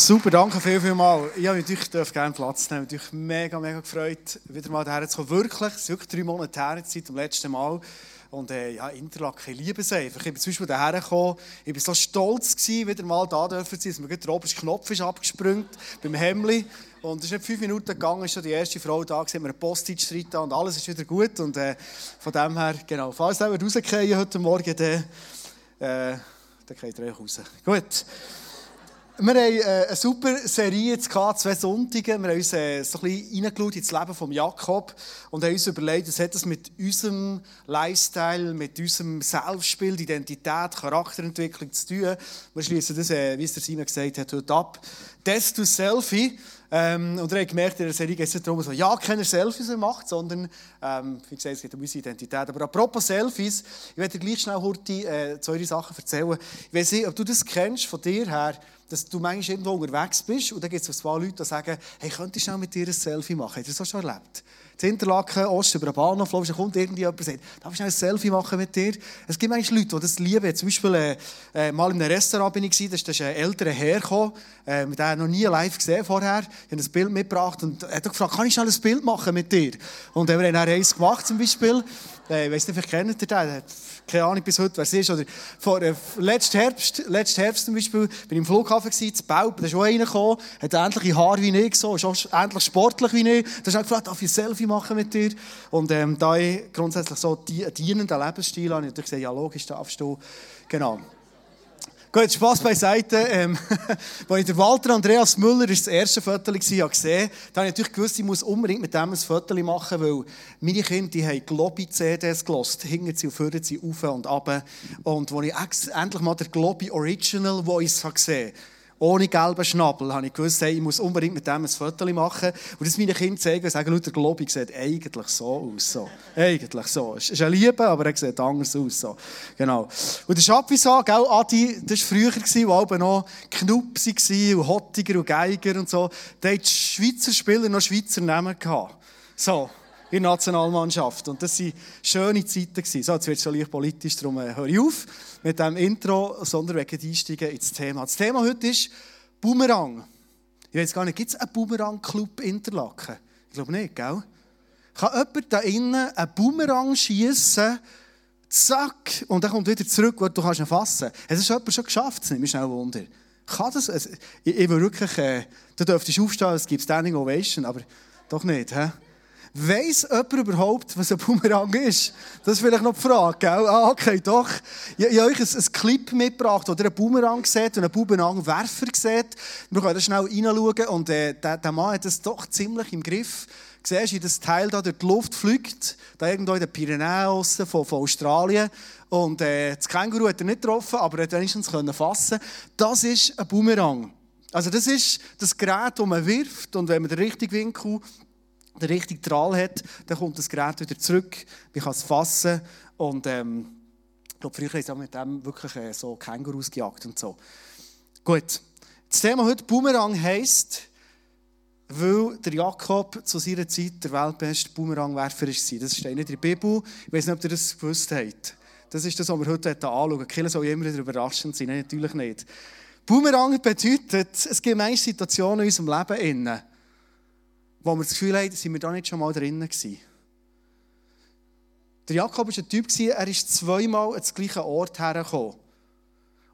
Super, danke viel, viel mal. Habe natürlich gerne Platz nehmen. Ich mich mega, mega gefreut, wieder mal hierher zu kommen. Wirklich, es ist wirklich drei Monate her seit dem letzten Mal. Und äh, ja, Interlaken, ich liebe es einfach. Ich bin zum Beispiel hierher gekommen, ich war so stolz, gewesen, wieder mal da zu sein, dass mir der oberste Knopf ist abgesprungen beim Hemmli. Und es ist nicht fünf Minuten gegangen, ist schon die erste Frau da, gewesen, wir einen Postage drin und alles ist wieder gut. Und äh, von dem her, genau, falls ihr rausgehen heute Morgen, dann, äh, dann geht ihr raus. Gut. Wir haben äh, eine super Serie jetzt gehabt, zwei Sonntage. Wir haben uns äh, so ein bisschen reingeschaut ins Leben von Jakob und haben uns überlegt, was hat das mit unserem Lifestyle, mit unserem Selbstbild, Identität, Charakterentwicklung zu tun. Wir schließen das, äh, wie es der Simon gesagt hat, heute ab. Death to Selfie. Ähm, und er hat gemerkt, in der Serie geht es nicht darum, so, ja, keine Selfies macht, sondern, ähm, wie gesagt, es geht um unsere Identität. Aber apropos Selfies, ich werde dir gleich schnell Hurti, äh, zwei Sachen erzählen. Ich weiß nicht, ob du das kennst von dir her, dass du manchmal irgendwo unterwegs bist und dann gibt es paar Leute, die sagen, hey, könntest du schnell mit dir ein Selfie machen? Hast du das auch schon erlebt? in Interlaken, Ost, über den Bahnhof dann kommt irgendjemand und sagt, darf ich schnell ein Selfie machen mit dir? Es gibt manchmal Leute, die das lieben. Zum Beispiel, äh, äh, mal in einem Restaurant bin ich, da ist ein älterer Herr gekommen, äh, mit dem noch nie live gesehen vorher. Ich habe ein Bild mitgebracht und er hat gefragt, kann ich schnell ein Bild machen mit dir? Und dann haben wir eins gemacht zum Beispiel. Äh, ich weiss nicht, vielleicht kennt ihr den keine Ahnung bis heute, wer es ist. Oder vor, äh, letzten, Herbst, letzten Herbst zum Beispiel, bin ich im Flughafen gewesen, zu Baub, da ist auch einer gekommen, hat ähnliche Haare wie ich, so, ist auch ähnlich sportlich wie ich. Da ist gefragt, darf ich ein Selfie machen mit dir? Und ähm, da ich grundsätzlich so einen dienenden Lebensstil habe, habe ich gesagt, ja logisch, darfst du. Genau. Gut, Spass beiseite. Ähm, als ich der Walter Andreas Müller das erste Foto gesehen habe, da habe ich natürlich gewusst, ich muss unbedingt mit dem ein Foto machen, weil meine Kinder die haben Globi-CDs gelost. Hingen sie und führen sie auf und ab. Und als ich endlich mal der Globi Original Voice gesehen habe, ohne gelben Schnabel, habe ich gewusst, hey, ich muss unbedingt mit dem ein Foto machen. Und das meinen Kindern zeigen und sagen, der Globi sieht eigentlich so aus. So. Eigentlich so. Es ist eine Liebe, aber er sieht anders aus. So. Genau. Und der Schapisa, gell, Adi, das war früher, wo auch noch Knupsi und Hottiger und Geiger und so. Da hatten die Schweizer Spieler noch Schweizer Namen gehabt. So in der Nationalmannschaft. Und das waren schöne Zeiten. So, jetzt wird es schon leicht politisch, darum äh, höre ich auf mit diesem Intro, sondern wegen einsteigen ins Thema. Das Thema heute ist Boomerang. Ich weiß gar nicht, gibt es einen Boomerang-Club Interlaken? Ich glaube nicht, gell? Kann jemand da innen einen Boomerang schießen, zack, und dann kommt wieder zurück, wo du kannst ihn fassen kannst? Es ist jemand schon geschafft, das nimmt mich schnell Wunder. Kann das? Ich, ich will wirklich, äh, du dürftest aufstehen, es gibt Standing Ovation, aber doch nicht, hä? Weiss jemand überhaupt, was ein Boomerang ist? Das ist vielleicht noch die Frage, gell? Ah, okay, doch. Ich, ich habe euch ein, ein Clip mitgebracht, wo ihr einen Boomerang seht und einen Boomerang-Werfer seht. Wir können schnell reinschauen und äh, der, der Mann hat das doch ziemlich im Griff. Siehst du, wie das Teil da durch die Luft fliegt, da irgendwo in den Pyrenäen von, von Australien. Und äh, das Känguru hat er nicht getroffen, aber er hat wenigstens fassen Das ist ein Boomerang. Also das ist das Gerät, das man wirft und wenn man den richtigen Winkel den richtigen Drahl hat, dann kommt das Gerät wieder zurück, man kann es fassen und ähm, ich glaube, früher haben sie mit dem wirklich äh, so Kängurus gejagt und so. Gut, das Thema heute Boomerang heisst, weil der Jakob zu seiner Zeit der weltbeste Boomerangwerfer war. Das steht nicht in der Bibel. Ich weiß nicht, ob ihr das gewusst habt. Das ist das, was wir heute anschauen. Kinder soll immer wieder überraschend sein. Nein, natürlich nicht. Boomerang bedeutet, es gibt manche Situationen in unserem Leben, wo wir das Gefühl haben, sind wir da nicht schon mal drinnen gewesen. Der Jakob war ein Typ, er ist zweimal an den gleichen Ort hergekommen.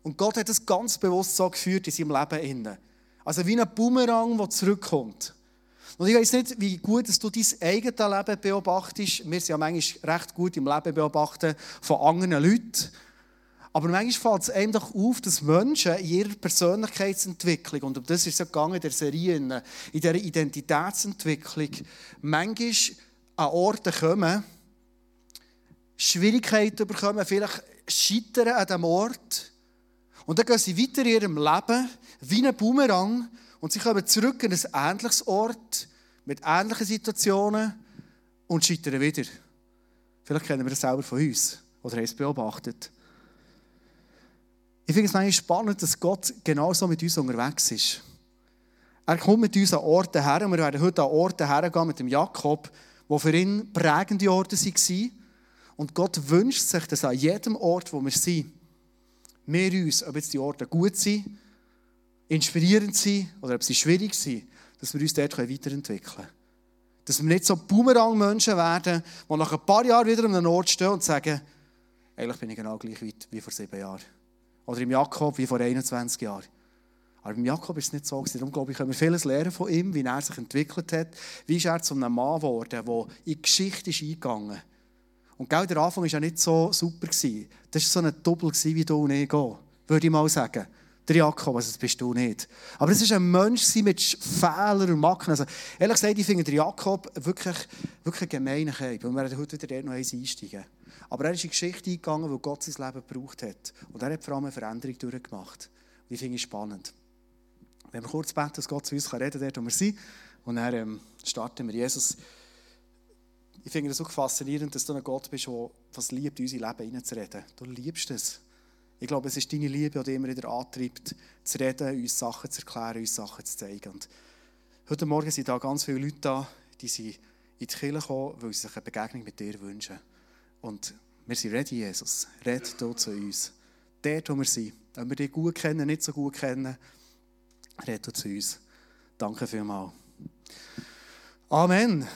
Und Gott hat es ganz bewusst so geführt in seinem Leben. Also wie ein Boomerang, der zurückkommt. Und ich weiß nicht, wie gut dass du dein eigenes Leben beobachtest. Wir sind ja manchmal recht gut im Leben beobachten von anderen Leuten. Aber manchmal fällt es einem doch auf, dass Menschen in ihrer Persönlichkeitsentwicklung, und um das ist es ja in der Serie, in dieser Identitätsentwicklung, manchmal an Orte kommen, Schwierigkeiten bekommen, vielleicht scheitern an diesem Ort. Und dann gehen sie weiter in ihrem Leben wie ein Boomerang und sie kommen zurück an ein ähnliches Ort mit ähnlichen Situationen und scheitern wieder. Vielleicht kennen wir das selber von uns oder haben es beobachtet. Ich finde es eigentlich spannend, dass Gott genauso mit uns unterwegs ist. Er kommt mit uns an Orte her und wir werden heute an Orte hergehen mit dem Jakob, die für ihn prägende Orte waren. Und Gott wünscht sich, dass an jedem Ort, wo wir sind, wir uns, ob jetzt die Orte gut sind inspirierend sind oder ob sie schwierig sind, dass wir uns dort weiterentwickeln können. Dass wir nicht so Boomerang-Menschen werden, die nach ein paar Jahren wieder an einem Ort stehen und sagen, eigentlich bin ich genau gleich weit wie vor sieben Jahren. Oder im Jakob wie vor 21 Jahren. Aber beim Jakob ist es nicht so. Darum glaube ich, können wir vieles lernen von ihm, wie er sich entwickelt hat. Wie ist er zu einem Mann geworden, der in die Geschichte ist eingegangen Und genau der Anfang war ja nicht so super. Das war so ein Doppel wie du und ich gehen, würde ich mal sagen. Der Jakob, also das bist du nicht. Aber es war ein Mensch mit Fehlern und Macken. Also, ehrlich gesagt, ich finde den Jakob wirklich, wirklich ein gemeiner Kerl. Und wir werden heute wieder noch einsteigen. Aber er ist in die Geschichte eingegangen, weil Gott sein Leben gebraucht hat. Und er hat vor allem eine Veränderung durchgemacht. Und ich finde es spannend. Wenn wir kurz beten, dass Gott zu uns reden kann, dort wo wir sind. Und dann ähm, starten wir. Jesus, ich finde es so faszinierend, dass du ein Gott bist, der was liebt, in unser Leben hineinzureden. Du liebst es. Ich glaube, es ist deine Liebe, die immer wieder antreibt, zu reden, uns Sachen zu erklären, uns Sachen zu zeigen. Und heute Morgen sind da ganz viele Leute da, die sind in die Kirche gekommen, weil sie sich eine Begegnung mit dir wünschen. Und wir sind ready, Jesus. Red du zu uns. Dort, wo wir sind. Wenn wir dich gut kennen, nicht so gut kennen, red du zu uns. Danke vielmals. Amen.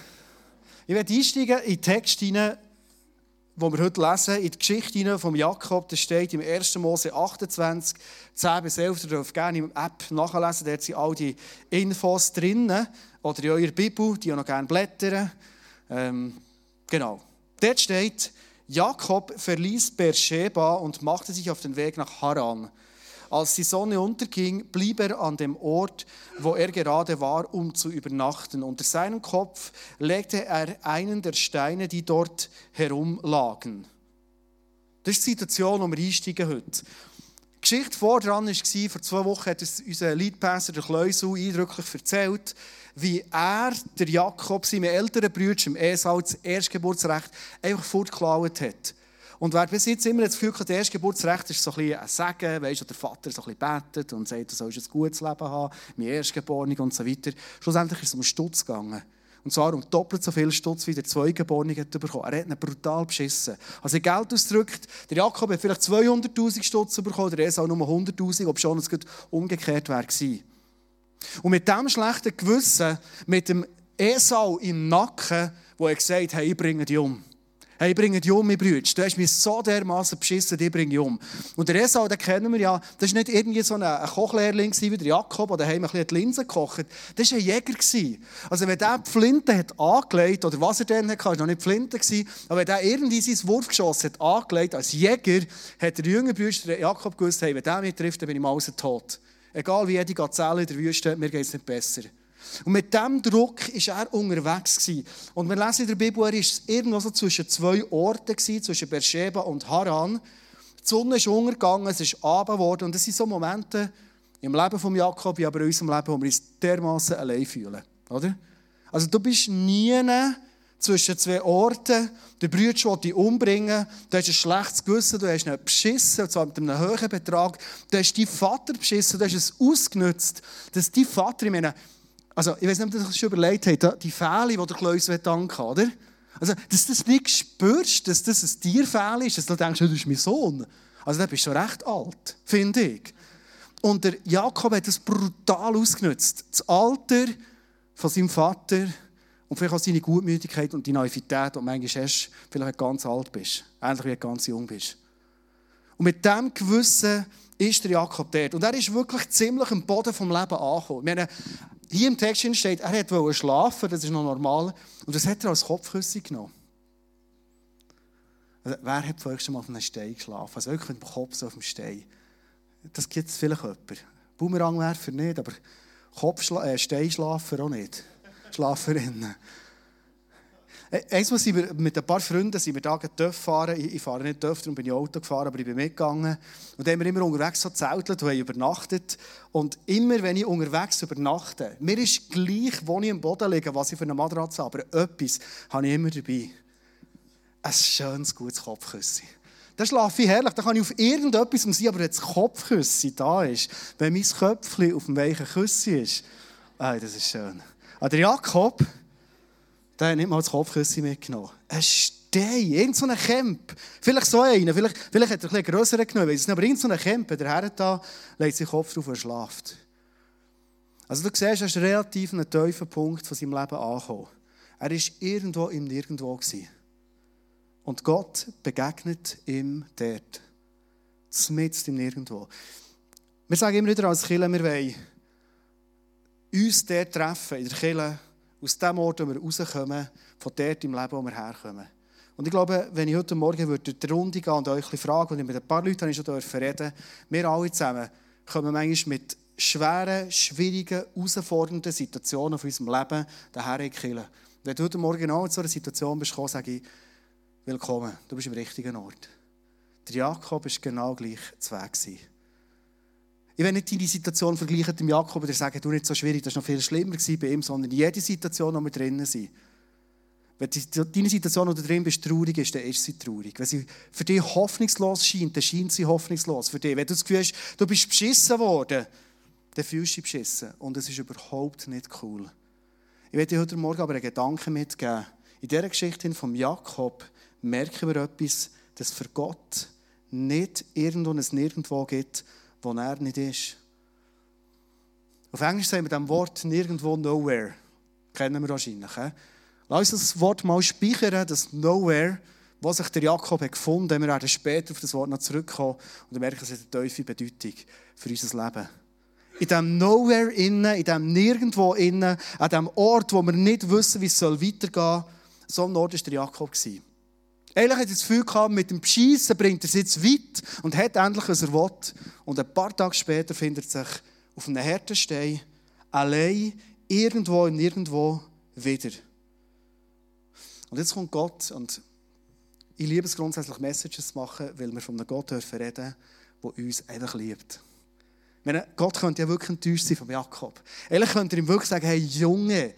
Ich werde einsteigen in den Text hinein, wo wir heute lesen, in die Geschichte von Jakob, das steht im 1. Mose 28, 10 bis 11, ihr dürft gerne im App nachlesen, dort sind all die Infos drin, oder in eurer Bibel, die ihr noch gerne blättern. Ähm, genau. Dort steht, Jakob verließ Beersheba und machte sich auf den Weg nach Haran. Als die Sonne unterging, blieb er an dem Ort, wo er gerade war, um zu übernachten. Unter seinem Kopf legte er einen der Steine, die dort herumlagen. Das ist die Situation, wo wir einsteigen heute. Die Geschichte voran war, vor zwei Wochen hat uns unser Leadpasser, der Kleusel, eindrücklich erzählt, wie er, der Jakob, seinem älteren Bruder, im Esau, das Erstgeburtsrecht einfach fortgeklaut hat. Und wer bis jetzt immer das Gefühl hat, das Erstgeburtsrecht ist so ein bisschen ein Segen, weißt du, der Vater so ein bisschen betet und sagt, du sollst ein gutes Leben haben, mein Erstgeborene und so weiter. Schlussendlich ist es um Stutz gegangen. Und zwar um doppelt so viel Stutz wie der Zweigeborene hat bekommen. Er hat ihn brutal beschissen. Also er Geld ausdrückt, der Jakob hat vielleicht 200'000 Stutz bekommen, der Esau nur 100'000, ob schon es umgekehrt wäre gewesen. Und mit diesem schlechten Gewissen, mit dem Esau im Nacken, wo er gesagt hat, ich bringe dich um. Hey, ich bringe dich um, mein Brüder. Du hast mich so dermaßen beschissen, ich bringe dich um. Und der Esau, den kennen wir ja, das war nicht irgendwie so ein Kochlehrling wie der Jakob, der heim ein bisschen die Linsen gekocht Das war ein Jäger. Also wenn der die Flinte hat angelegt, oder was er dann hatte, war noch nicht die Flinte, aber wenn der irgendwie sein Wurfgeschoss hat angelegt, als Jäger, hat der jüngere Bruder Jakob gewusst, hey, wenn der mich trifft, dann bin ich mal tot. Egal wie jede Gazelle in der Wüste, mir geht es nicht besser. Und mit diesem Druck war er unterwegs. Gewesen. Und wir lesen in der Bibel, er war irgendwo so zwischen zwei Orten, gewesen, zwischen Beersheba und Haran. Die Sonne ist untergegangen, es ist Abend geworden. Und das sind so Momente im Leben von Jakob, aber in unserem Leben, wo wir uns dermaßen allein fühlen. Oder? Also du bist nie zwischen zwei Orten. Der Bruder will dich umbringen. Du hast ein schlechtes Gewissen, du hast ihn beschissen, und zwar mit einem hohen Betrag. Du hast deinen Vater beschissen, du hast es ausgenutzt, dass dein Vater, ich meine, also, ich weiß nicht, ob ihr das schon überlegt habt, die Fähle, die der Kleus danken oder? Also, dass du das nicht spürst, dass das ein Tierfehl ist, dass du denkst, das ist mein Sohn. Also, dann bist du recht alt, finde ich. Und der Jakob hat das brutal ausgenutzt. Das Alter von seinem Vater und vielleicht auch seine Gutmütigkeit und die Naivität, und manchmal erst vielleicht ganz alt bist, ähnlich wie ganz jung bist. Und mit diesem Gewissen ist der Jakob dort. Und er ist wirklich ziemlich am Boden vom Leben angekommen. Meine, hier im Text steht, er wollte schlafen, das ist noch normal. Und das hat er als Kopfküsse genommen. Also, wer hat vorher schon mal auf einem Stein geschlafen? Also wirklich mit dem Kopf so auf dem Stein. Das gibt es vielleicht jemand. Boomerangwerfer nicht, aber Kopfschla äh, Steinschlafer auch nicht. Schlaferinnen. Einmal sind wir mit ein paar Freunden sind wir da fahren. Ich, fahre nicht TÜV, darum bin ich Auto gefahren, aber ich bin mitgegangen. Und dann haben wir immer unterwegs so zeltet und haben übernachtet. Und immer, wenn ich unterwegs übernachte, mir ist gleich, wo ich am Boden liege, was ich für eine Matratze habe, aber etwas habe ich immer dabei. Ein schönes, gutes Kopfküsschen. Da schlafe ich herrlich, da kann ich auf irgendetwas sein, aber wenn das Kopfküsschen da ist, wenn mein Köpfchen auf dem weichen Küsschen ist, ey, das ist schön. Aber der Jakob, der hat nicht mal das Kopfküsschen mitgenommen. Ein Stein, irgend so Camp. Vielleicht so einer, vielleicht, vielleicht hat er ein bisschen grösseren genommen, weiß aber irgend so Camp, der Herr da, legt seinen Kopf drauf und schlaft. Also du siehst, er ist relativ einen tiefen Punkt von seinem Leben angekommen. Er war irgendwo im Nirgendwo. Gewesen. Und Gott begegnet ihm dort. Zumindest im Nirgendwo. Wir sagen immer wieder als Killer, wir wollen uns dort treffen, in der Kille, aus dem Ort, wo wir rauskommen, von dort im Leben, wo wir herkommen. Und ich glaube, wenn ich heute Morgen würde die Runde gehen und euch fragen, und ich mit ein paar Leuten schon reden wir alle zusammen kommen manchmal mit schweren, schwierigen, herausfordernden Situationen von unserem Leben daher in die Wenn du heute Morgen auch in so einer Situation bist, sage ich, willkommen, du bist im richtigen Ort. Der Jakob war genau gleich zu Weg. Ich will nicht deine Situation vergleichen mit dem Jakob oder sagen, du nicht so schwierig, das war noch viel schlimmer bei ihm, sondern jede Situation, wo wir drinnen sind. Wenn deine Situation, wo du drin bist, traurig ist, dann ist sie traurig. Wenn sie für dich hoffnungslos scheint, dann scheint sie hoffnungslos für dich. Wenn du das Gefühl hast, du bist beschissen worden, dann fühlst du dich beschissen. Und es ist überhaupt nicht cool. Ich werde dir heute Morgen aber einen Gedanken mitgeben. In dieser Geschichte von Jakob merken wir etwas, dass für Gott nicht irgendwo ein Nirgendwo gibt, wo er nicht ist. Auf Englisch sagen wir das Wort nirgendwo nowhere. Kennen wir wahrscheinlich. He? Lass uns das Wort mal speichern, das Nowhere, was sich der Jakob hat gefunden hat. Wir werden später auf das Wort noch zurückkommen und merken, es hat eine tiefe Bedeutung für unser Leben. In diesem Nowhere innen, in diesem Nirgendwo innen, an diesem Ort, wo wir nicht wissen, wie es weitergehen soll, so ein Ort war der Jakob. Eigentlich hat das Gefühl gehabt, mit dem Schießen bringt er es jetzt weit und hat endlich, was er will. Und ein paar Tage später findet er sich auf einem harten Stein, allein, irgendwo und nirgendwo wieder. Und jetzt kommt Gott und ich liebe es grundsätzlich, Messages zu machen, weil wir von einem Gott dürfen reden, der uns einfach liebt. Meine, Gott könnte ja wirklich enttäuscht sein von Jakob. Ehrlich könnte er ihm wirklich sagen, hey Junge,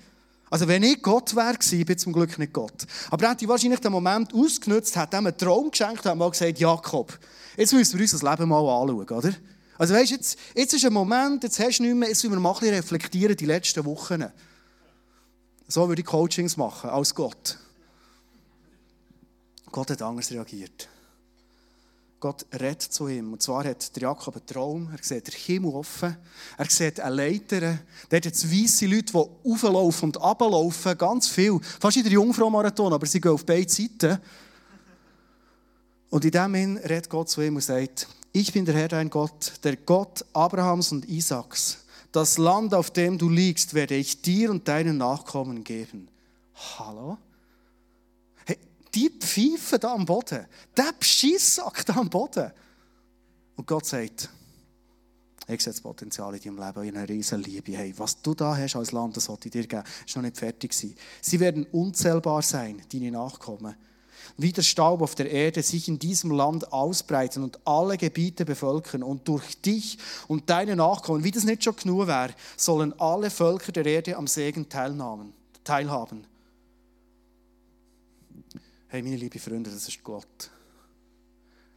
also wenn ich Gott wäre, ich bin zum Glück nicht Gott. Aber er hätte wahrscheinlich den Moment ausgenutzt, hat ihm einen Traum geschenkt und mal gesagt, Jakob, jetzt müssen wir uns das Leben mal anschauen, oder? Also weißt, jetzt, jetzt ist ein Moment, jetzt hast du nicht mehr, jetzt müssen wir mal ein bisschen reflektieren, die letzten Wochen. So würde ich Coachings machen, als Gott. Gott hat anders reagiert. Gott redet zu ihm. Und zwar hat der Jakob einen Traum. Er sieht den Himmel offen. Er sieht eine Leiter. Dort hat es weisse Leute, die auflaufen und ablaufen. Ganz viel. Fast wie der Jungfrau-Marathon, aber sie gehen auf beide Seiten. Und in dem Sinn redet Gott zu ihm und sagt, ich bin der Herr, dein Gott, der Gott Abrahams und Isaaks. Das Land, auf dem du liegst, werde ich dir und deinen Nachkommen geben. Hallo? Die Pfeife da am Boden, der Bescheissack da am Boden. Und Gott sagt, ich sehe das Potenzial in deinem Leben, in einer riesen Liebe. Hey, was du da hast als Land, das sollte ich dir geben, ist noch nicht fertig sein. Sie werden unzählbar sein, deine Nachkommen. Wie der Staub auf der Erde sich in diesem Land ausbreiten und alle Gebiete bevölkern und durch dich und deine Nachkommen, wie das nicht schon genug wäre, sollen alle Völker der Erde am Segen teilhaben. Hey, meine lieben Freunde, das ist Gott.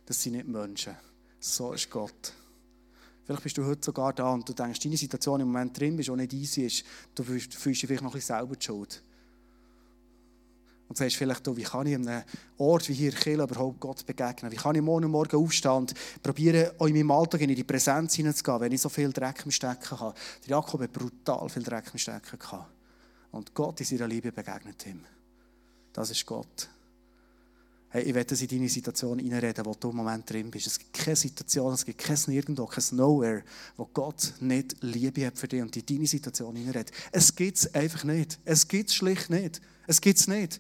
Das sind nicht Menschen. So ist Gott. Vielleicht bist du heute sogar da und du denkst, deine Situation im Moment drin bist, die nicht easy ist. Du fühlst dich vielleicht noch ein bisschen selber die Schuld. Und sagst vielleicht, wie kann ich an einem Ort wie hier Kiel überhaupt Gott begegnen? Wie kann ich morgen Morgen aufstehen und probieren, auch in meinem Alltag in die Präsenz hineinzugehen, wenn ich so viel Dreck im Stecken habe? Der Jakob hat brutal viel Dreck im Stecken gehabt. Und Gott in seiner Liebe begegnet ihm. Das ist Gott. Hey, ich werde in deine Situation hineinreden, wo du im Moment drin bist. Es gibt keine Situation, es gibt kein Nirgendwo, kein Nowhere, wo Gott nicht Liebe hat für dich und in deine Situation hineinredet. Es gibt es einfach nicht. Es gibt es schlicht nicht. Es gibt es nicht.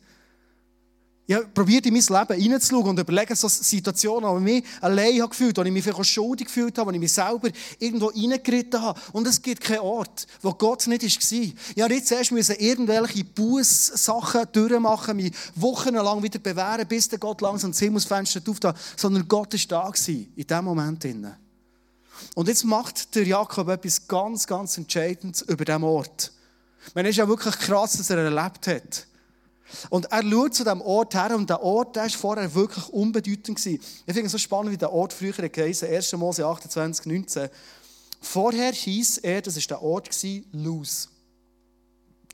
Ich habe probiert, in mein Leben hineinzuschauen und überlegen, so Situationen, wo ich mich allein habe gefühlt, wo ich mich vielleicht schuldig gefühlt habe, wo ich mich selber irgendwo reingeritten habe. Und es gibt keinen Ort, wo Gott nicht war. Ich musste nicht zuerst müssen irgendwelche Bußsachen durchmachen, mich wochenlang wieder bewähren, bis der Gott langsam das Himmelsfenster auftat, sondern Gott war da gewesen, in diesem Moment. Und jetzt macht der Jakob etwas ganz, ganz Entscheidendes über diesen Ort. Man ist ja wirklich krass, dass er erlebt hat. Und er schaut zu diesem Ort her und der Ort der war vorher wirklich unbedeutend. Gewesen. Ich finde es so spannend, wie der Ort früher geheißen 1. Mose 28, 19. Vorher hieß er, das war der Ort, Lose.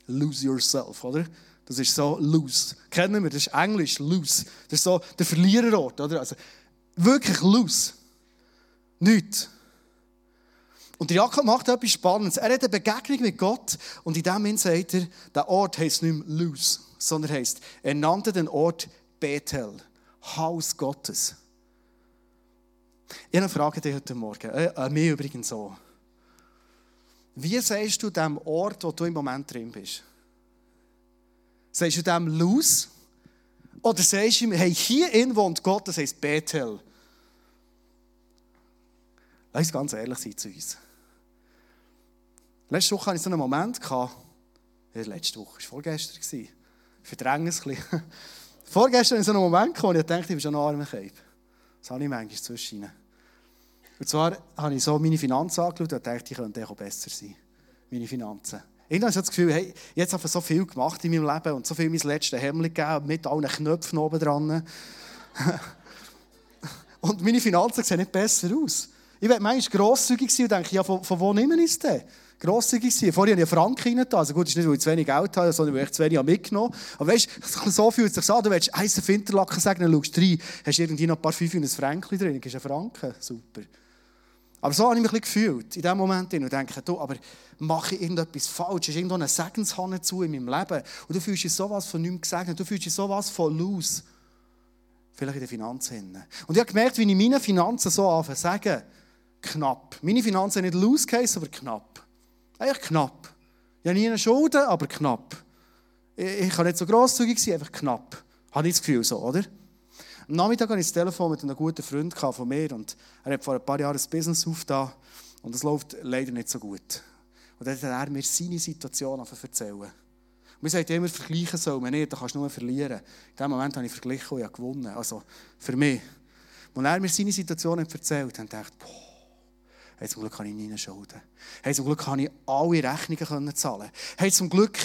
Lose yourself, oder? Das ist so lose. Kennen wir, das ist Englisch, lose. Das ist so der Verliererort, oder? Also, wirklich lose. Nichts. Und Jakob macht etwas Spannendes. Er hat eine Begegnung mit Gott und in dem Moment sagt er, der Ort heisst nicht mehr Luz, sondern heisst, er nannte den Ort Bethel, Haus Gottes. Ich Frage dir heute Morgen, äh, an mich übrigens so. Wie sagst du dem Ort, wo du im Moment drin bist? Sagst du dem Luz? Oder sagst du ihm, hey, hier in wohnt Gott, das heisst Bethel? Lass uns ganz ehrlich sein zu uns. Letzte Woche hatte ich so einen Moment, gehabt, letzte Woche, es war vorgestern, verdränge es ein bisschen. Vorgestern ich so einen Moment, wo ich dachte, ich bin schon ein armer Keib. Das habe ich manchmal zwischen Und zwar habe ich so meine Finanzen angeschaut und dachte, ich könnte auch besser sein. Meine Finanzen. Irgendwann habe ich das Gefühl, hey, jetzt habe ich so viel gemacht in meinem Leben und so viel mein letztes Hemd gegeben, mit allen Knöpfen oben dran. und meine Finanzen sehen nicht besser aus. Ich werde manchmal grosszügig sein und denke, ja, von, von wo nehmen wir es denn? Grosszügig sein. Vorher habe ich einen Franken rein. Also gut, ist nicht, weil ich zu wenig Geld habe, sondern weil ich zu wenig mitgenommen habe. Aber weißt du, so fühlt es sich an. Du willst heißen Finterlacken sagen, dann schaust du rein, hast irgendwie noch ein paar Fünfe und ein Franken drin. Das ist ein Franken. Super. Aber so habe ich mich ein bisschen gefühlt in dem Moment und denke, du, aber mache ich irgendetwas falsch? Ist irgendwo eine Segenshanne zu in meinem Leben? Und du fühlst dich sowas von nichts gesegnet. Du fühlst dich sowas von los. Vielleicht in den Finanzen. Und ich habe gemerkt, wie ich meine Finanzen so anfange sagen, knapp. Meine Finanzen nicht loose aber knapp. Eigentlich knapp. Ich habe nie eine Schulden, aber knapp. Ich kann nicht so grosszügig sein, einfach knapp. Habe ich das Gefühl so, oder? Am Nachmittag hatte ich das Telefon mit einem guten Freund von mir und er hat vor ein paar Jahren ein Business aufgetan und es läuft leider nicht so gut. Und dann hat er mir seine Situation erzählen. Und wir sagen immer, vergleichen soll man nicht, da kannst du nur verlieren. In dem Moment habe ich verglichen und ich gewonnen. Also für mich. Als er mir seine Situation erzählt hat, dachte ich, boah, Hey, zum Glück habe ich nie Schulden. Hey, zum Glück kann ich alle Rechnungen zahlen. Hey, zum Glück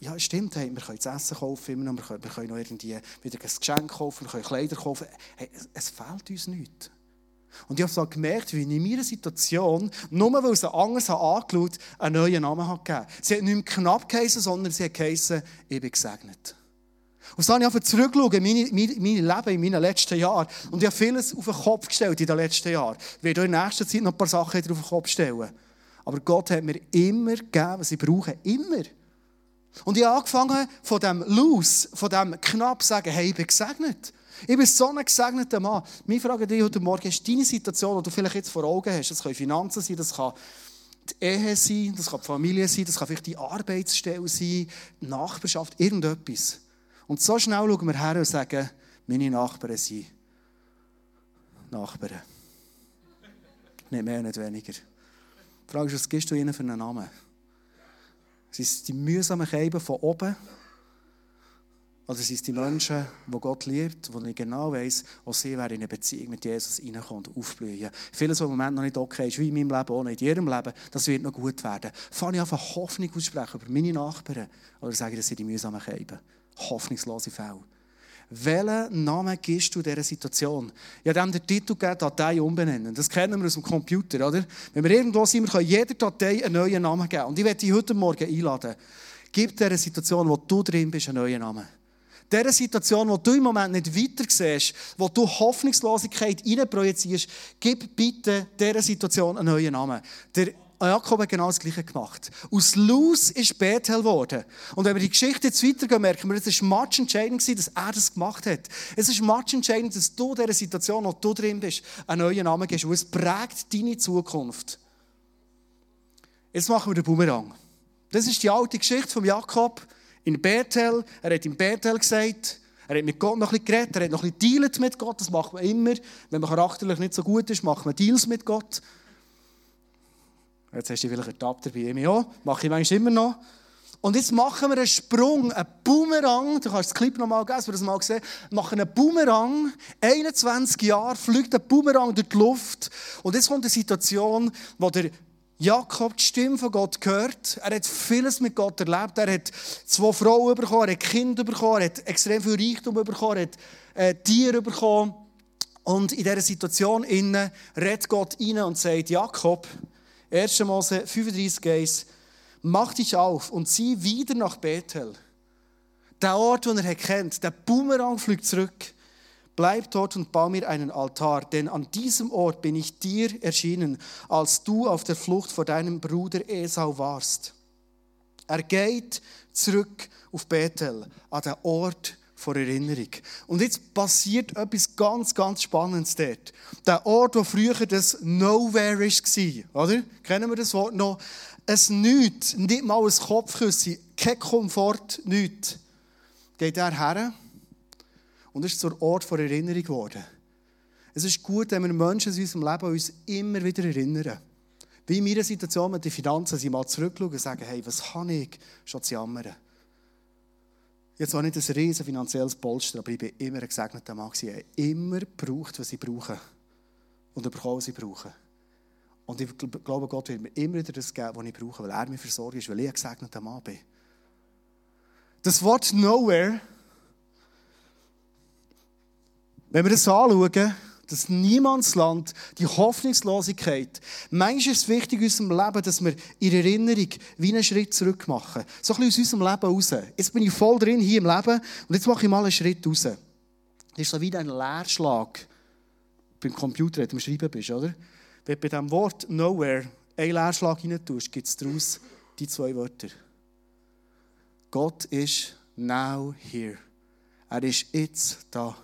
ja, stimmt, hey, wir können das Essen kaufen, immer noch, wir können noch irgendwie wieder ein Geschenk kaufen, wir können Kleider kaufen. Hey, es, es fehlt uns nichts. Und ich habe so gemerkt, wie in meiner Situation, nur weil sie anders angeschaut einen neuen Namen hat gegeben. Sie hat nicht mehr knapp geheißen, sondern sie hat geheißen, ich bin gesegnet. Und so habe ich einfach zurückschauen, meine, meine, mein Leben in meinen letzten Jahren. Und ich habe vieles auf den Kopf gestellt in den letzten Jahren. Ich werde in nächster Zeit noch ein paar Sachen auf den Kopf stellen. Aber Gott hat mir immer gegeben, was ich brauche. Immer. Und ich habe angefangen, von dem Los, von dem knapp sagen, hey, ich bin gesegnet. Ich bin so ein gesegneter Mann. Meine Frage an dich heute Morgen ist deine Situation, die du vielleicht jetzt vor Augen hast. Das können Finanzen sein, das kann die Ehe sein, das kann die Familie sein, das kann vielleicht die Arbeitsstelle sein, die Nachbarschaft, irgendetwas. Und so schnell schauen wir her und sagen, meine Nachbarn sind Nachbarn. Nicht mehr, nicht weniger. Die Frage ist, was gibst du ihnen für einen Namen? Sind es die mühsamen Käben von oben? Oder sind es die Menschen, die Gott liebt, die nicht genau weiss, was sie in eine Beziehung mit Jesus reinkommt und aufblühen. Vieles, was im Moment noch nicht okay ist, wie in meinem Leben, auch nicht in ihrem Leben, das wird noch gut werden. Fange ich an, Hoffnung aussprechen über meine Nachbarn oder sage ich, das sind die mühsamen Käben hoffnungslose Fälle. Welchen Namen gibst du dieser Situation? Ich habe dem den Titel gegeben, Datei umbenennen. Das kennen wir aus dem Computer, oder? Wenn wir irgendwo sind, wir können jeder Datei einen neuen Namen geben. Und ich werde dich heute Morgen einladen. Gib dieser Situation, wo du drin bist, einen neuen Namen. Dieser Situation, wo du im Moment nicht weiter siehst, wo du Hoffnungslosigkeit projizierst, gib bitte dieser Situation einen neuen Namen. Der Jakob hat genau das Gleiche gemacht. Aus Luz ist Bethel geworden. Und wenn wir die Geschichte jetzt weitergehen, merken wir, es war match entscheidend, dass er das gemacht hat. Es ist match entscheidend, dass du in dieser Situation, wo du drin bist, einen neuen Namen gibst. Und es prägt deine Zukunft. Jetzt machen wir den Boomerang. Das ist die alte Geschichte von Jakob in Bethel. Er hat in Bethel gesagt, er hat mit Gott noch ein bisschen geredet, er hat noch ein bisschen dealt mit Gott. Das macht man immer. Wenn man charakterlich nicht so gut ist, macht man Deals mit Gott. Jetzt hast du dich vielleicht ertappt dabei, ich auch. Mache ich manchmal immer noch. Und jetzt machen wir einen Sprung, einen Boomerang. Du kannst das Clip noch mal geben, wir das mal gesehen. Machen einen Boomerang. 21 Jahre fliegt ein Boomerang durch die Luft. Und jetzt kommt eine Situation, wo der Jakob die Stimme von Gott gehört. Er hat vieles mit Gott erlebt. Er hat zwei Frauen bekommen, er hat Kinder bekommen, er hat extrem viel Reichtum bekommen, er hat äh, Tiere bekommen. Und in dieser Situation innen redet Gott rein und sagt, Jakob, 1. Mose 35, 1. Mach dich auf und zieh wieder nach Bethel. Der Ort, den er kennt, der Boomerang fliegt zurück. bleib dort und bau mir einen Altar, denn an diesem Ort bin ich dir erschienen, als du auf der Flucht vor deinem Bruder Esau warst. Er geht zurück auf Bethel, an den Ort vor Erinnerung. Und jetzt passiert etwas ganz, ganz Spannendes dort. Der Ort, wo früher das Nowhere war, oder? Kennen wir das Wort noch? Es Nichts, nicht mal ein Kopfküsse, kein Komfort, nichts. Geht er her und ist zur Ort vor Erinnerung geworden. Es ist gut, wenn wir Menschen in unserem Leben uns immer wieder erinnern. Wie in meiner Situation mit den Finanzen, sie mal zurückschauen und sagen, hey, was kann ich schon zu jammern? Jetzt war nicht ein riesen finanzielles Polster, aber ich war immer ein gesegneter Mann. Ich habe immer gebraucht, was ich brauche. Und bekommen, was ich brauche. Und ich glaube, Gott wird mir immer wieder das geben, was ich brauche, weil er mich versorgt, weil ich ein gesegneter Mann bin. Das Wort Nowhere, wenn wir das anschauen, das Niemandsland, die Hoffnungslosigkeit. Manchmal ist es wichtig in unserem Leben, dass wir in Erinnerung wie einen Schritt zurück machen. So ein bisschen aus unserem Leben raus. Jetzt bin ich voll drin hier im Leben und jetzt mache ich mal einen Schritt raus. Das ist so wie ein Leerschlag beim Computer, wenn du am Schreiben bist, oder? Wenn du bei diesem Wort Nowhere einen Leerschlag rein tust, gibt es daraus die zwei Wörter. Gott ist now here. Er ist jetzt da.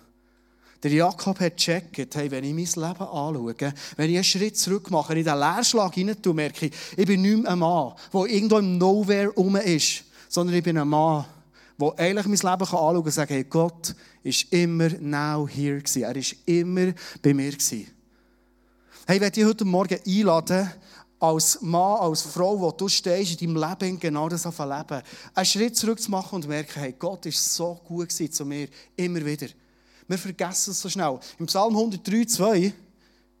Der Jakob hat gecheckt, hey, wenn ich mein Leben anschaue, wenn ich einen Schritt zurück mache, in den Leerschlag hinein tue, merke ich, ich bin nicht mehr ein Mann, der irgendwo im Nowhere rum ist, sondern ich bin ein Mann, der eigentlich mein Leben anschauen kann und sagen, hey, Gott ist immer now here gewesen. Er ist immer bei mir gewesen. Hey, ich werde dich heute Morgen einladen, als Mann, als Frau, wo du stehst in deinem Leben, genau das auf leben. Einen Schritt zurück zu machen und merken, hey, Gott ist so gut zu mir, immer wieder. Wir vergessen es so schnell. Im Psalm 103, 2,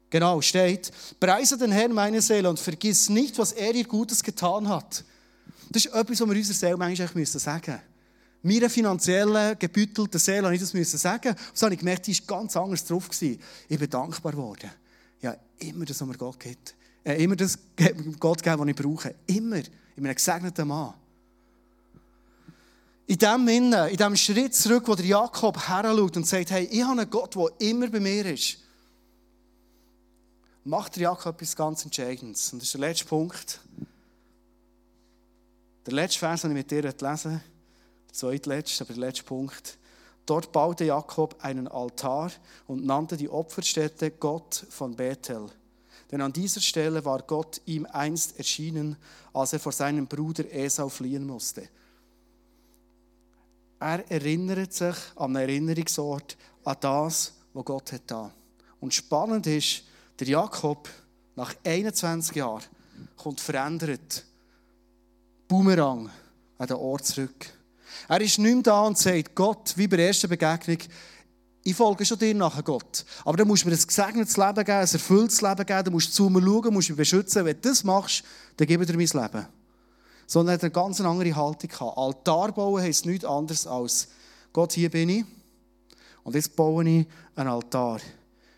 genau, steht, preise den Herrn meine Seele und vergiss nicht, was er dir Gutes getan hat. Das ist etwas, was wir unserer Seele manchmal sagen müssen. Meiner finanziellen, gebüttelten Seele habe ich das müssen sagen. Und so habe ich gemerkt, die war ganz anders drauf. Gewesen. Ich bin dankbar geworden. Ja, immer das, was mir Gott gibt. Äh, immer das Gott geben, was ich brauche. Immer. Ich bin ein gesegneter Mann. In dem Innen, in dem Schritt zurück, wo der Jakob heranschaut und sagt, hey, ich habe einen Gott, der immer bei mir ist, macht der Jakob etwas ganz Entscheidendes. Und das ist der letzte Punkt. Der letzte Vers, den ich mit dir lesen der zweitletzte, aber der letzte Punkt. Dort baute Jakob einen Altar und nannte die Opferstätte Gott von Bethel. Denn an dieser Stelle war Gott ihm einst erschienen, als er vor seinem Bruder Esau fliehen musste. Er erinnert sich an einen Erinnerungsort, an das, was Gott hat da. Und spannend ist, der Jakob, nach 21 Jahren, kommt verändert, Boomerang, an den Ort zurück. Er ist nicht mehr da und sagt, Gott, wie bei der ersten Begegnung, ich folge schon dir nachher, Gott. Aber dann musst du mir ein gesegnetes Leben geben, ein erfülltes Leben geben, du musst zu mir schauen, musst mich beschützen. Wenn du das machst, dann gebe ich dir mein Leben sondern er hat eine ganz andere Haltung gehabt. Altar bauen heisst nichts anderes als, Gott, hier bin ich und jetzt baue ich einen Altar.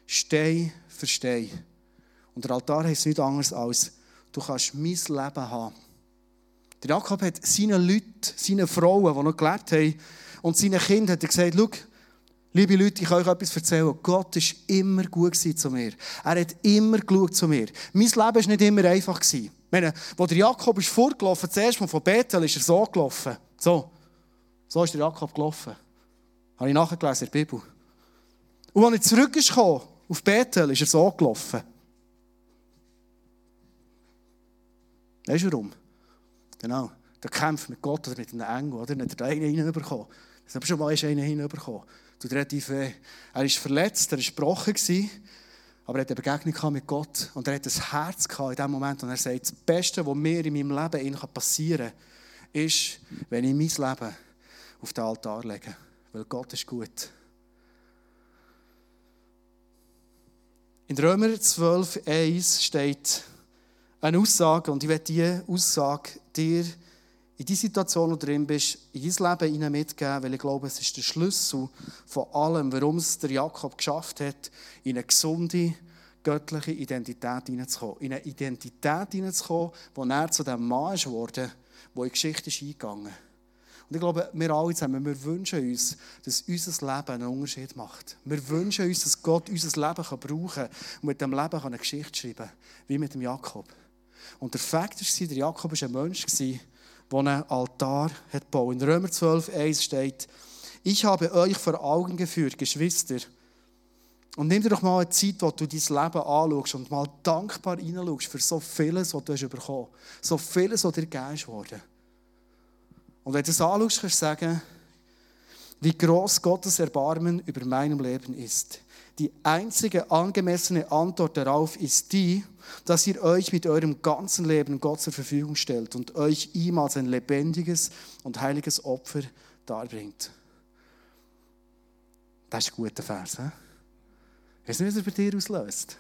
Stein für Stein. Und der Altar heisst nichts anderes als, du kannst mein Leben haben. Der Jakob hat seinen Leuten, seinen Frauen, die noch gelebt haben, und seinen Kindern hat er gesagt, schau, Liebe Leute, ich kann euch etwas erzählen. Gott war immer gut zu mir. Er hat immer zu mir. Mein Leben war nicht immer einfach. Meine, wo der Jakob ist vorgelaufen, zuerst mal von Bethel, ist er so gelaufen. So. So ist der Jakob gelaufen. Habe ich nachgelesen in der Bibel. Und als er zurück ist auf Bethel, ist er so gelaufen. Weißt du warum? Genau. Der Kampf mit Gott oder mit einem Engel, oder? Nicht der einen hineinbekommen. Das habe schon mal einen hineinbekommen tut relativ. Er war verletzt, er war gebrochen, aber er hat eine Begegnung mit Gott und er hat ein Herz in dem Moment und er sagt, das Beste, was mir in meinem Leben passieren kann, ist, wenn ich mein Leben auf den Altar lege, weil Gott ist gut. In Römer 12, 1 steht eine Aussage und ich werde diese Aussage dir in die Situation, wo du drin bist, in dein Leben mitgeben, weil ich glaube, es ist der Schlüssel von allem, warum es der Jakob geschafft hat, in eine gesunde, göttliche Identität hineinzukommen. In eine Identität hineinzukommen, wo er zu dem Mann ist geworden, wo in die Geschichte ist eingegangen. Und ich glaube, wir alle zusammen, wir wünschen uns, dass unser Leben einen Unterschied macht. Wir wünschen uns, dass Gott unser Leben brauchen kann und mit dem Leben eine Geschichte schreiben kann, wie mit dem Jakob. Und der Fakt war, der Jakob war ein Mensch, einen Altar hat gebaut. In Römer 12, 1 steht, ich habe euch vor Augen geführt, Geschwister, und nimm dir doch mal eine Zeit, wo du dein Leben anschaust und mal dankbar hineinschaust für so vieles, was du hast bekommen hast. So vieles, was dir gegeben wurde. Und wenn du das anschaust, kannst du sagen, wie groß Gottes Erbarmen über meinem Leben ist. Die einzige angemessene Antwort darauf ist die, dass ihr euch mit eurem ganzen Leben Gott zur Verfügung stellt und euch ihm als ein lebendiges und heiliges Opfer darbringt. Das ist ein guter Vers. He? Ich weiß nicht, was er bei dir auslöst.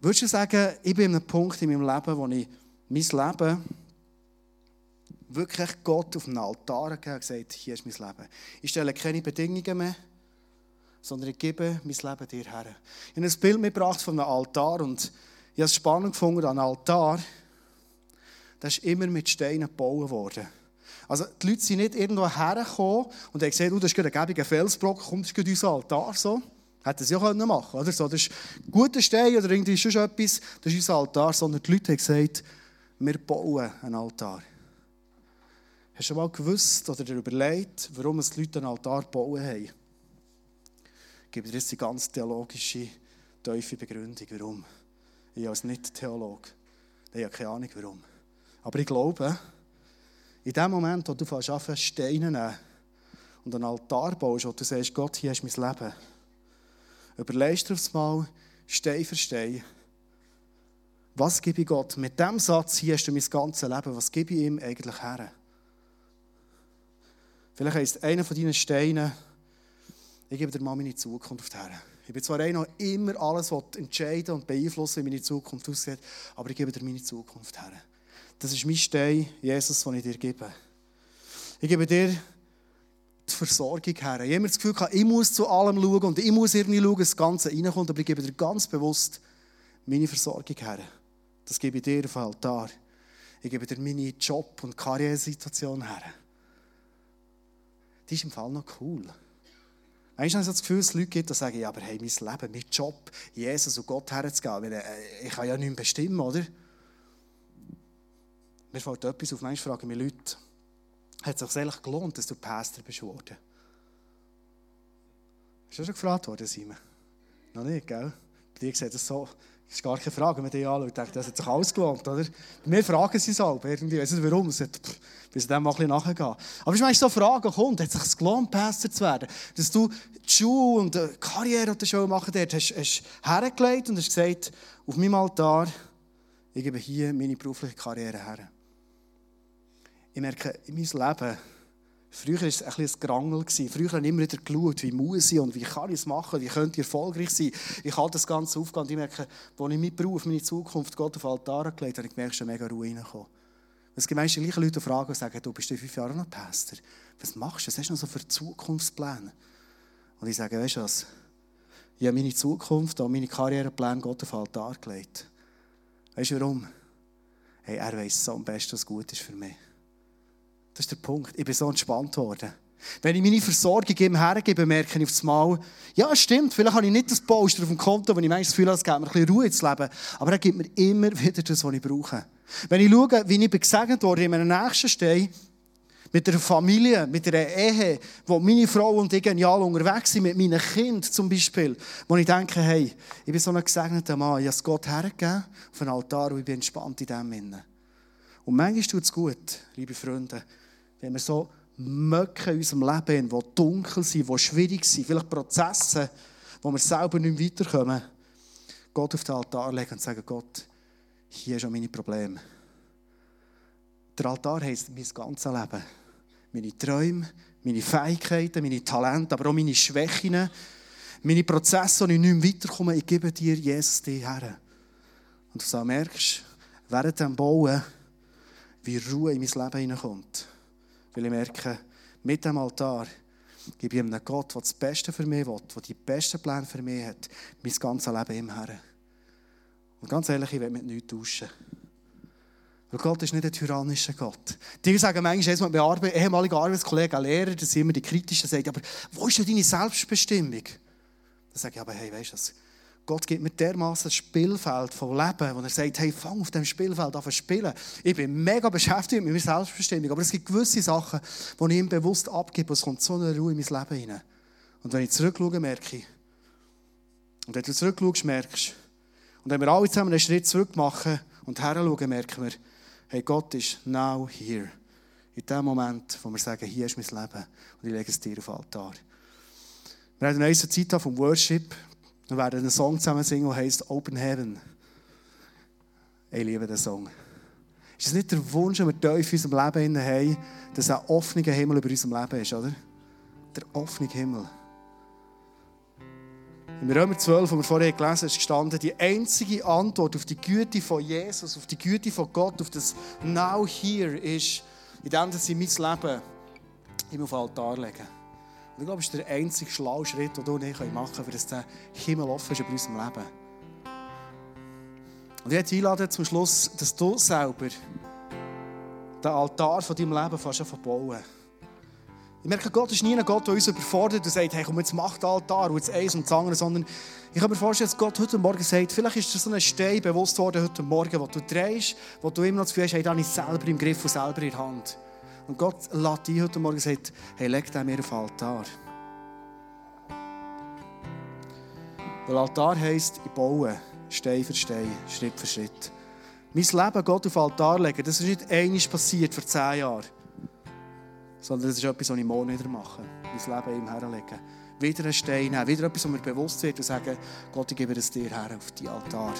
Würdest du sagen, ich bin an einem Punkt in meinem Leben, wo ich mein Leben wirklich Gott auf den Altar gegeben und gesagt, hier ist mein Leben. Ich stelle keine Bedingungen mehr, sondern ich gebe mein Leben dir her. Ich habe ein Bild mitgebracht von einem Altar und ich habe es spannend gefunden, einem Altar, das ist immer mit Steinen gebaut worden. Also die Leute sind nicht irgendwo hergekommen und haben gesagt, oh, das ist ein gäbiger Felsblock, komm, das ist unser Altar. So. Hätten sie machen können. Oder? So, das ist ein guter Stein oder irgendwie schon etwas, das ist unser Altar. Sondern die Leute haben gesagt, wir bauen einen Altar. Hast du mal gewusst oder dir überlegt, warum es die Leute einen Altar bauen haben? Gebe dir jetzt die ganz theologische, tiefe Begründung, warum. Ich als Nicht-Theologe, ich habe keine Ahnung, warum. Aber ich glaube, in dem Moment, wo du anfängst, Steine nehmen und einen Altar baust, wo du sagst, Gott, hier ist mein Leben, überlegst du aufs Mal, Stein für Stein, was gebe ich Gott? Mit dem Satz, hier hast du mein ganzes Leben, was gebe ich ihm eigentlich her? Vielleicht heisst einer von deinen Steinen, ich gebe dir mal meine Zukunft her. Ich bin zwar einer, der immer alles entscheiden und beeinflussen, wie meine Zukunft aussieht, aber ich gebe dir meine Zukunft her. Das ist mein Stein, Jesus, den ich dir gebe. Ich gebe dir die Versorgung her. Ich habe das Gefühl, ich muss zu allem schauen und ich muss irgendwie schauen, dass das Ganze reinkommt, aber ich gebe dir ganz bewusst meine Versorgung her. Das gebe ich dir auf den Altar. Ich gebe dir meine Job- und Karrieresituation her. Die ist im Fall noch cool. Manchmal habe ich das Gefühl, dass es Leute gibt, die sagen, ja, aber hey, mein Leben, mein Job, Jesus und Gott herzugehen, äh, ich kann ja nichts bestimmen, oder? Mir fällt etwas auf, manchmal fragen mich Leute, hat es sich eigentlich gelohnt, dass du Pastor bist worden? Ist das schon gefragt worden, Simon? Noch nicht, gell? Bei dir sieht das so, das ist gar keine Frage, wenn man dich anschaut, denkt, das hat sich alles gelohnt, oder? Mir fragen sie auch, irgendwie, weiß nicht warum, es hat, pff, bis dem mal ein bisschen nachgehen. Aber ich meine, so Fragen kommt, hat es sich gelohnt, Pastor zu werden? Dass du die Schule und die Karriere die Schule machen dort, hast, hast hergelegt und hast gesagt, auf meinem Altar, ich gebe hier meine berufliche Karriere her ich merke, in meinem Leben, früher war es ein bisschen ein Gerangel. Früher habe ich immer wieder geschaut, wie muss ich und wie kann ich es machen, wie könnte ich erfolgreich sein, wie kann das Ganze aufgehen. Und ich merke, als ich meinen Beruf, meine Zukunft Gott auf den Altar gelegt habe, ich gemerkt, schon mega Ruhe reingekommen. Es gibt meistens gleiche Leute, die fragen und sagen, du bist fünf Jahre noch Pastor. Was machst du? Was hast du noch so für Zukunftspläne? Und ich sage, weißt du was? Ich habe meine Zukunft und meine Karrierepläne Gott auf den Altar gelegt. Weißt du warum? Hey, er weiß so am besten, was gut ist für mich. Das ist der Punkt. Ich bin so entspannt worden. Wenn ich meine Versorgung ihm hergebe, merke ich auf das Mal, ja, stimmt, vielleicht habe ich nicht das Poster auf dem Konto, wo ich manchmal das Gefühl habe, es gibt mir ein bisschen Ruhe ins Leben. Aber er gibt mir immer wieder das, was ich brauche. Wenn ich schaue, wie ich gesegnet wurde in meinem nächsten Stein, mit einer Familie, mit einer Ehe, wo meine Frau und ich genial unterwegs sind, mit meinen Kindern zum Beispiel, wo ich denke, hey, ich bin so ein gesegneter Mann, ich habe es Gott hergegeben auf einen Altar und ich bin entspannt in dem. Und manchmal tut es gut, liebe Freunde, wenn wir so Möcke in unserem Leben haben, die dunkel sind, die schwierig sind, vielleicht Prozesse, wo wir selber nicht weiterkommen, Gott auf den Altar legen und sagen, Gott, hier auch meine Probleme. Der Altar heisst mein ganzes Leben. Meine Träume, meine Fähigkeiten, meine Talente, aber auch meine Schwächen, meine Prozesse, wo ich nicht mehr weiterkomme, ich gebe dir, Jesus, die her. Und du merkst, während dem Bauen, wie Ruhe in mein Leben hineinkommt. Weil ich merke, mit dem Altar gebe ich einem Gott, der das Beste für mich will, der die besten Pläne für mich hat, mein ganzes Leben ihm her. Und ganz ehrlich, ich will mit nichts tauschen. Weil Gott ist nicht ein tyrannischer Gott. Die sagen manchmal, bei Arbeit, ehemaliger Arbeitskollege, Lehrer, das sind immer die Kritischen, sagen, aber wo ist denn deine Selbstbestimmung? Dann sage ich, aber hey, weißt du was? Gott gibt mir dermaßen ein Spielfeld von Leben, wo er sagt, hey, fang auf dem Spielfeld an zu spielen. Ich bin mega beschäftigt mit meiner Selbstbestimmung, aber es gibt gewisse Sachen, die ich ihm bewusst abgebe, und es kommt so eine Ruhe in mein Leben hinein. Und wenn ich zurückschaue, merke ich, und wenn du zurückschaust, merkst und wenn wir alle zusammen einen Schritt zurück machen und heranschauen, merken wir, hey, Gott ist now here. In dem Moment, wo wir sagen, hier ist mein Leben und ich lege es dir auf den Altar. Wir haben eine Zeit vom Worship. Wir werden einen Song zusammen singen, der heißt Open Heaven. Ich liebe den Song. Ist es nicht der Wunsch, den wir tief in unserem Leben haben, dass ein offener Himmel über unserem Leben ist, oder? Der offene Himmel. In Römer 12, wo wir vorher gelesen haben, ist gestanden, die einzige Antwort auf die Güte von Jesus, auf die Güte von Gott, auf das Now Here ist, in dem, dass sie mein Leben ihm auf den Altar legen. Ich glaube, das ist der einzige schlaue Schritt, den du und ich machen können, dass der Himmel offen ist über unserem Leben. Und ich einladen zum Schluss, dass du selber den Altar von deinem Leben fast verbauen ich merke, Gott ist nie ein Gott, der uns überfordert und sagt, hey, komm, jetzt mach den Altar und jetzt eins und das andere, sondern ich kann mir vorstellen, dass Gott heute Morgen sagt, vielleicht ist dir so ein Stein bewusst worden heute Morgen, wo du drehst, wo du immer noch das Gefühl hast, hey, da habe ich selber im Griff und selber in der Hand. Und Gott lädt dich heute Morgen und sagt, hey, leg den mir auf Altar. Weil Altar heisst, ich baue, Stein für Stein, Schritt für Schritt. Mein Leben Gott auf den Altar legen, das ist nicht einmal passiert vor zehn Jahren sondern es ist etwas, was ich morgen wieder mache. Mein Leben ihm herlegen. Wieder einen Stein nehmen, wieder etwas, was mir bewusst wird und sagen, Gott, ich gebe es dir her auf die Altar.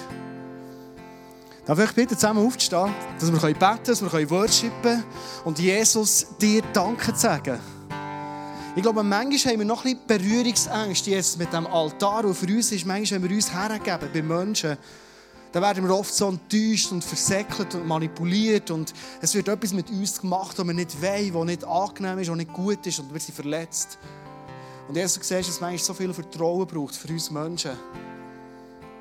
Darf ich bitte zusammen aufstehen, dass wir beten können, dass wir worshipen und Jesus dir Danke sagen. Ich glaube, manchmal haben wir noch ein bisschen Berührungsängste jetzt mit dem Altar, und für uns ist manchmal, wenn wir uns hergeben bei Menschen, dann werden wir oft so enttäuscht und versäckelt und manipuliert und es wird etwas mit uns gemacht, was wir nicht wollen, was nicht angenehm ist, was nicht gut ist und wir sind verletzt. Und Jesus siehst, dass manchmal so viel Vertrauen braucht für uns Menschen,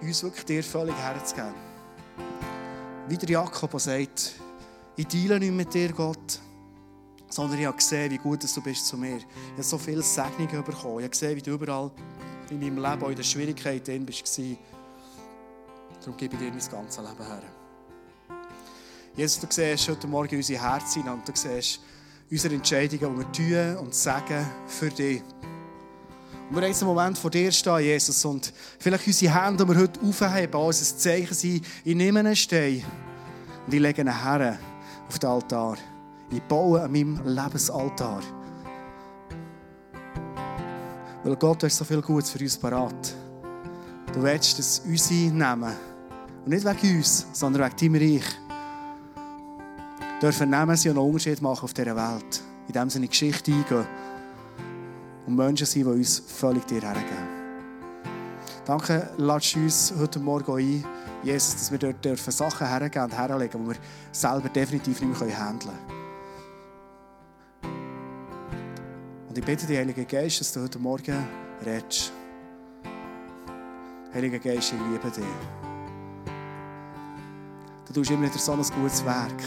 uns wirklich dir völlig herzugeben. Wie der Jakob, sagt, ich deale nicht mit dir, Gott, sondern ich habe gesehen, wie gut du bist zu mir. Ich habe so viele Segnungen bekommen. Ich habe gesehen, wie du überall in meinem Leben, auch in den Schwierigkeiten bist. Darum gebe ich dir mein ganzes Leben her. Jesus, du siehst heute Morgen unsere Herzen und du siehst unsere Entscheidungen, die wir tun und sagen für dich. Jetzt einen Moment vor dir stehen, Jesus, und vielleicht unsere Hände, die wir heute aufheben, als ein Zeichen sein, ich nehme einen Stein und ich lege einen Herren auf den Altar. Ich baue an meinem Lebensaltar. Weil Gott hat so viel Gutes für uns parat. Du willst, dass unsere Namen und nicht wegen uns, sondern wegen deinem Reich. Dürfen Namen sie einen Unterschied machen auf dieser Welt. In dem Sinne Geschichte eingehen. Und Menschen sein, die uns völlig dir hergeben. Danke, ladst uns heute Morgen ein, Jesus, dass wir dort dürfen Sachen hergeben und herlegen, die wir selber definitiv nicht mehr handeln können. Und ich bitte dich, Heiliger Geist, dass du heute Morgen redest. Heiliger Geist, ich liebe dich. Du tust immer wieder so ein gutes Werk.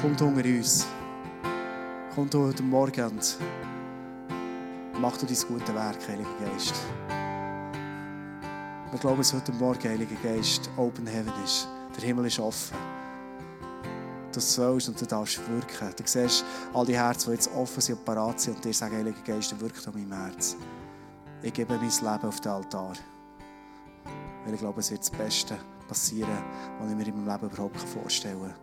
Komm du unter uns. Komm du heute Morgen und mach du dein gute Werk, Heiliger Geist. Wir glauben, dass heute Morgen, Heiliger Geist, Open Heaven ist. Der Himmel ist offen. Du sollst und du darfst wirken. Du siehst all die Herzen, die jetzt offen sind und parat sind und dir sagen, Heiliger Geist, wirkt an meinem Herz. Ich gebe mein Leben auf den Altar. Weil ich glaube, es wird das Beste passieren, was ich mir in meinem Leben überhaupt vorstellen kann.